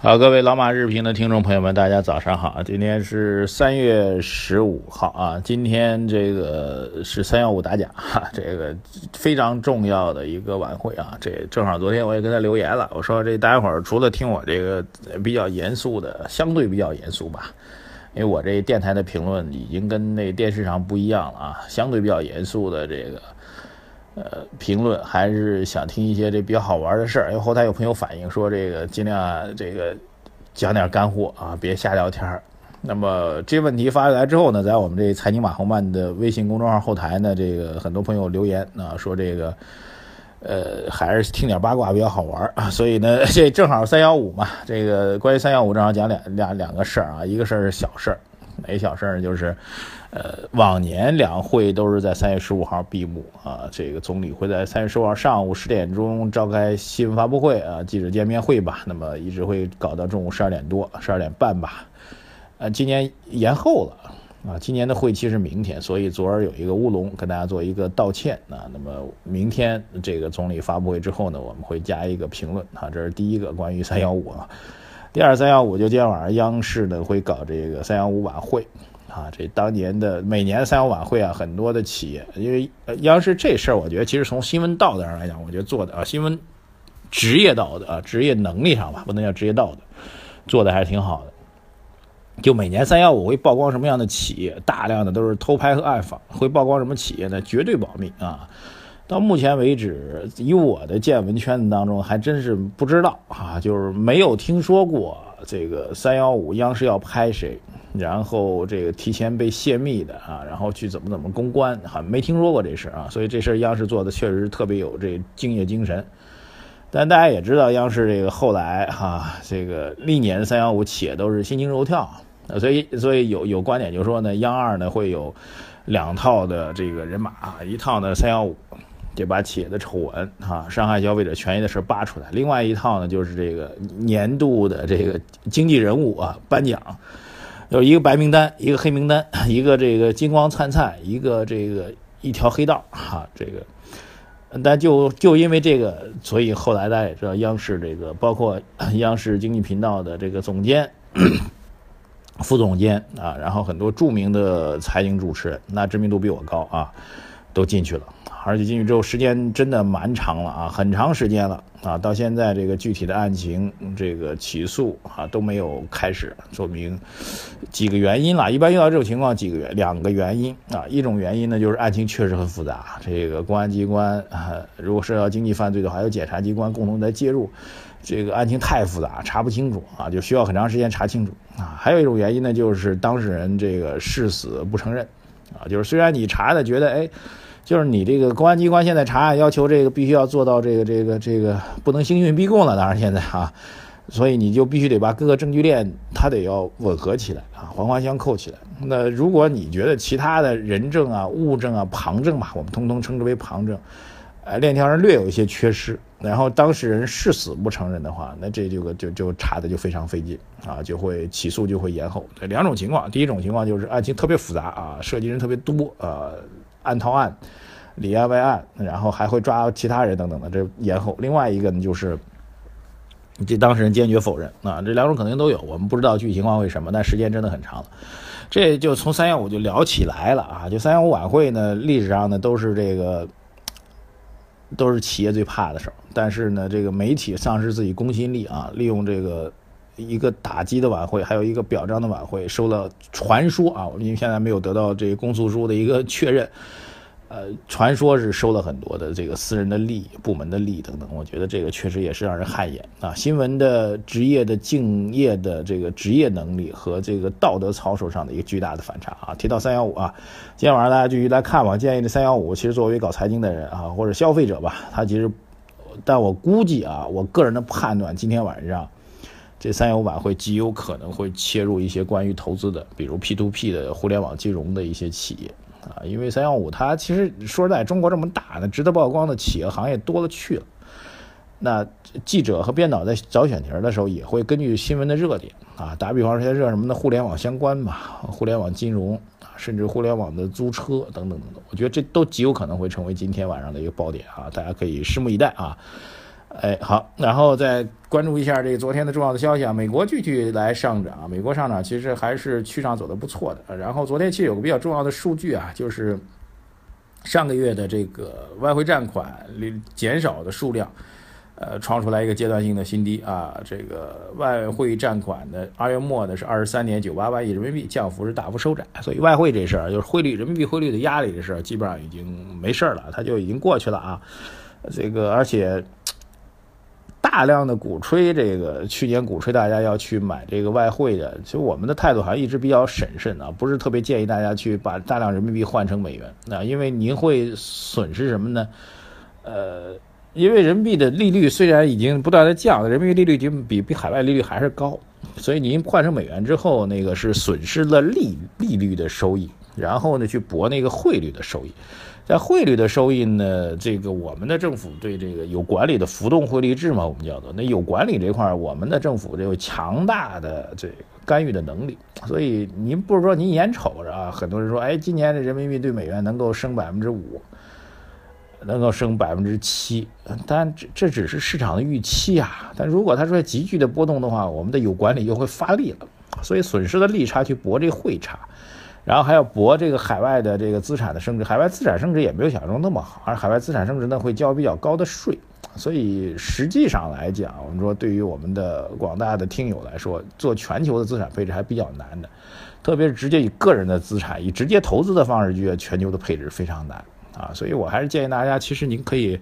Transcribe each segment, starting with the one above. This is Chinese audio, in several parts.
好，各位老马日评的听众朋友们，大家早上好！今天是三月十五号啊，今天这个是三幺五打假哈，这个非常重要的一个晚会啊。这正好昨天我也跟他留言了，我说这大家伙儿除了听我这个比较严肃的，相对比较严肃吧，因为我这电台的评论已经跟那电视上不一样了啊，相对比较严肃的这个。呃，评论还是想听一些这比较好玩的事儿，因为后台有朋友反映说，这个尽量这个讲点干货啊，别瞎聊天儿。那么这问题发过来之后呢，在我们这财经马红曼的微信公众号后台呢，这个很多朋友留言啊，说这个呃还是听点八卦比较好玩啊。所以呢，这正好三幺五嘛，这个关于三幺五正好讲两两两个事儿啊，一个事儿是小事儿，哪小事儿就是。呃，往年两会都是在三月十五号闭幕啊，这个总理会在三月十五号上午十点钟召开新闻发布会啊，记者见面会吧，那么一直会搞到中午十二点多、十二点半吧。呃，今年延后了啊，今年的会期是明天，所以昨儿有一个乌龙，跟大家做一个道歉啊。那么明天这个总理发布会之后呢，我们会加一个评论啊，这是第一个关于三幺五啊。第二三幺五就今天晚上央视呢会搞这个三幺五晚会。啊，这当年的每年三幺五晚会啊，很多的企业，因为央视这事儿，我觉得其实从新闻道德上来讲，我觉得做的啊，新闻职业道德啊，职业能力上吧，不能叫职业道德，做的还是挺好的。就每年三幺五会曝光什么样的企业，大量的都是偷拍和暗访，会曝光什么企业呢？绝对保密啊。到目前为止，以我的见闻圈子当中，还真是不知道啊，就是没有听说过这个三幺五央视要拍谁。然后这个提前被泄密的啊，然后去怎么怎么公关，哈，没听说过这事啊，所以这事央视做的确实特别有这敬业精神。但大家也知道，央视这个后来哈，这个历年三幺五企业都是心惊肉跳，所以所以有有观点就说呢，央二呢会有两套的这个人马啊，一套呢三幺五，得把企业的丑闻啊，伤害消费者权益的事扒出来；另外一套呢就是这个年度的这个经济人物啊颁奖。有一个白名单，一个黑名单，一个这个金光灿灿，一个这个一条黑道哈，这个，但就就因为这个，所以后来大家也知道，央视这个包括 央视经济频道的这个总监、副总监啊，然后很多著名的财经主持人，那知名度比我高啊，都进去了。而且进去之后时间真的蛮长了啊，很长时间了啊，到现在这个具体的案情、这个起诉啊都没有开始，说明几个原因了。一般遇到这种情况，几个原两个原因啊，一种原因呢就是案情确实很复杂，这个公安机关啊，如果涉及到经济犯罪的话，有检察机关共同在介入，这个案情太复杂，查不清楚啊，就需要很长时间查清楚啊。还有一种原因呢，就是当事人这个誓死不承认啊，就是虽然你查的觉得哎。就是你这个公安机关现在查案要求这个必须要做到这个这个这个不能刑讯逼供了，当然现在啊，所以你就必须得把各个证据链它得要吻合起来啊，环环相扣起来。那如果你觉得其他的人证啊、物证啊、旁证吧，我们通通称之为旁证，呃，链条上略有一些缺失，然后当事人誓死不承认的话，那这就个就就查的就非常费劲啊，就会起诉就会延后。两种情况，第一种情况就是案情特别复杂啊，涉及人特别多啊。案套案，里案外案，然后还会抓其他人等等的，这延后。另外一个呢，就是这当事人坚决否认啊，这两种可能都有，我们不知道具体情况为什么，但时间真的很长了。这就从三幺五就聊起来了啊，就三幺五晚会呢，历史上呢都是这个都是企业最怕的事儿，但是呢，这个媒体丧失自己公信力啊，利用这个。一个打击的晚会，还有一个表彰的晚会，收了传说啊，因为现在没有得到这个公诉书的一个确认，呃，传说是收了很多的这个私人的利益、部门的利益等等，我觉得这个确实也是让人汗颜啊。新闻的职业的敬业的这个职业能力和这个道德操守上的一个巨大的反差啊。提到三幺五啊，今天晚上大家继续来看吧。建议这三幺五，其实作为搞财经的人啊，或者消费者吧，他其实，但我估计啊，我个人的判断，今天晚上。这三幺五晚会极有可能会切入一些关于投资的，比如 P to P 的互联网金融的一些企业啊，因为三幺五它其实说实在，中国这么大，那值得曝光的企业行业多了去了。那记者和编导在找选题的时候，也会根据新闻的热点啊，打比方说现在热什么呢？互联网相关嘛，互联网金融啊，甚至互联网的租车等等等等，我觉得这都极有可能会成为今天晚上的一个爆点啊，大家可以拭目以待啊。哎，好，然后再关注一下这个昨天的重要的消息啊，美国继续来上涨，美国上涨其实还是趋上走的不错的。然后昨天其实有个比较重要的数据啊，就是上个月的这个外汇占款减少的数量。呃，创出来一个阶段性的新低啊！这个外汇占款的二月末的是二十三点九八万亿人民币，降幅是大幅收窄。所以外汇这事儿，就是汇率人民币汇率的压力这事儿，基本上已经没事儿了，它就已经过去了啊。这个而且大量的鼓吹这个，去年鼓吹大家要去买这个外汇的，其实我们的态度好像一直比较审慎啊，不是特别建议大家去把大量人民币换成美元啊，因为您会损失什么呢？呃。因为人民币的利率虽然已经不断的降，人民币利率已经比比海外利率还是高，所以您换成美元之后，那个是损失了利利率的收益，然后呢去博那个汇率的收益，在汇率的收益呢，这个我们的政府对这个有管理的浮动汇率制嘛，我们叫做那有管理这块，我们的政府有强大的这个干预的能力，所以您不是说您眼瞅着啊，很多人说，哎，今年的人民币对美元能够升百分之五。能够升百分之七，但这这只是市场的预期啊。但如果它出现急剧的波动的话，我们的有管理又会发力了，所以损失的利差去博这汇差，然后还要博这个海外的这个资产的升值。海外资产升值也没有想象中那么好，而海外资产升值呢会交比较高的税，所以实际上来讲，我们说对于我们的广大的听友来说，做全球的资产配置还比较难的，特别是直接以个人的资产以直接投资的方式去全球的配置非常难。啊，所以我还是建议大家，其实您可以，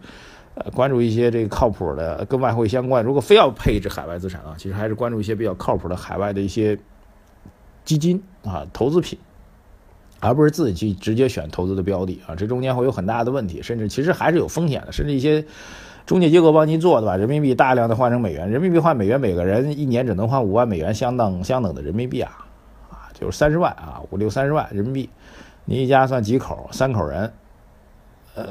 呃，关注一些这个靠谱的跟外汇相关。如果非要配置海外资产啊，其实还是关注一些比较靠谱的海外的一些基金啊，投资品，而不是自己去直接选投资的标的啊。这中间会有很大的问题，甚至其实还是有风险的。甚至一些中介机构帮您做的吧，人民币大量的换成美元，人民币换美元，每个人一年只能换五万美元相当相等的人民币啊，啊，就是三十万啊，五六三十万人民币，您一家算几口？三口人。呃，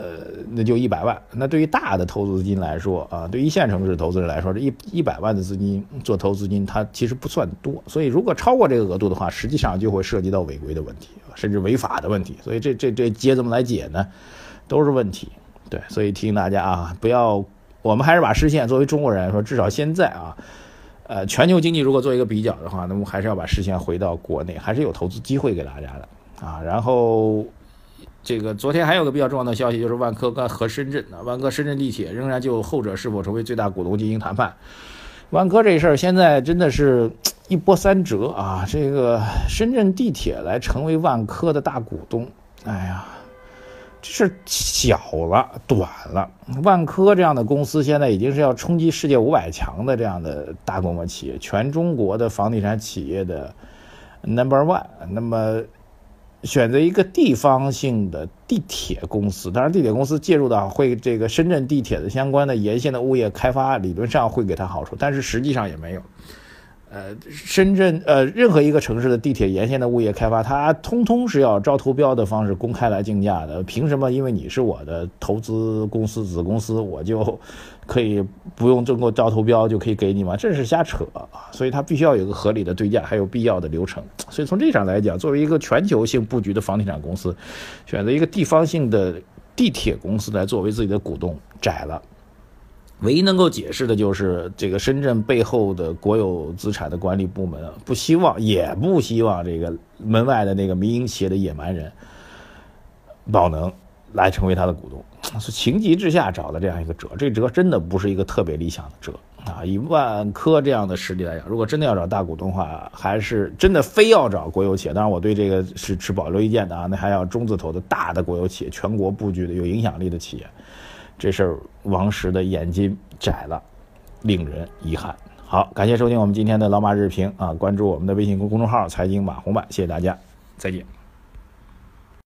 那就一百万。那对于大的投资资金来说啊，对一线城市投资人来说，这一一百万的资金做投资金，它其实不算多。所以，如果超过这个额度的话，实际上就会涉及到违规的问题，甚至违法的问题。所以，这这这接怎么来解呢？都是问题。对，所以提醒大家啊，不要，我们还是把视线作为中国人来说，至少现在啊，呃，全球经济如果做一个比较的话，那么还是要把视线回到国内，还是有投资机会给大家的啊。然后。这个昨天还有个比较重要的消息，就是万科跟和深圳的万科深圳地铁仍然就后者是否成为最大股东进行谈判。万科这事儿现在真的是一波三折啊！这个深圳地铁来成为万科的大股东，哎呀，这是小了短了。万科这样的公司现在已经是要冲击世界五百强的这样的大规模企业，全中国的房地产企业的 number one。那么。选择一个地方性的地铁公司，当然地铁公司介入的会这个深圳地铁的相关的沿线的物业开发，理论上会给他好处，但是实际上也没有。呃，深圳呃，任何一个城市的地铁沿线的物业开发，它通通是要招投标的方式公开来竞价的。凭什么？因为你是我的投资公司子公司，我就可以不用经过招投标就可以给你吗？这是瞎扯！所以它必须要有个合理的对价，还有必要的流程。所以从这上来讲，作为一个全球性布局的房地产公司，选择一个地方性的地铁公司来作为自己的股东，窄了。唯一能够解释的就是这个深圳背后的国有资产的管理部门不希望，也不希望这个门外的那个民营企业的野蛮人宝能来成为他的股东，是情急之下找的这样一个辙。这辙真的不是一个特别理想的辙啊！以万科这样的实力来讲，如果真的要找大股东的话，还是真的非要找国有企业。当然，我对这个是持保留意见的啊。那还要中字头的大的国有企业，全国布局的有影响力的企业。这事儿王石的眼睛窄了，令人遗憾。好，感谢收听我们今天的老马日评啊，关注我们的微信公公众号“财经马红版”，谢谢大家，再见。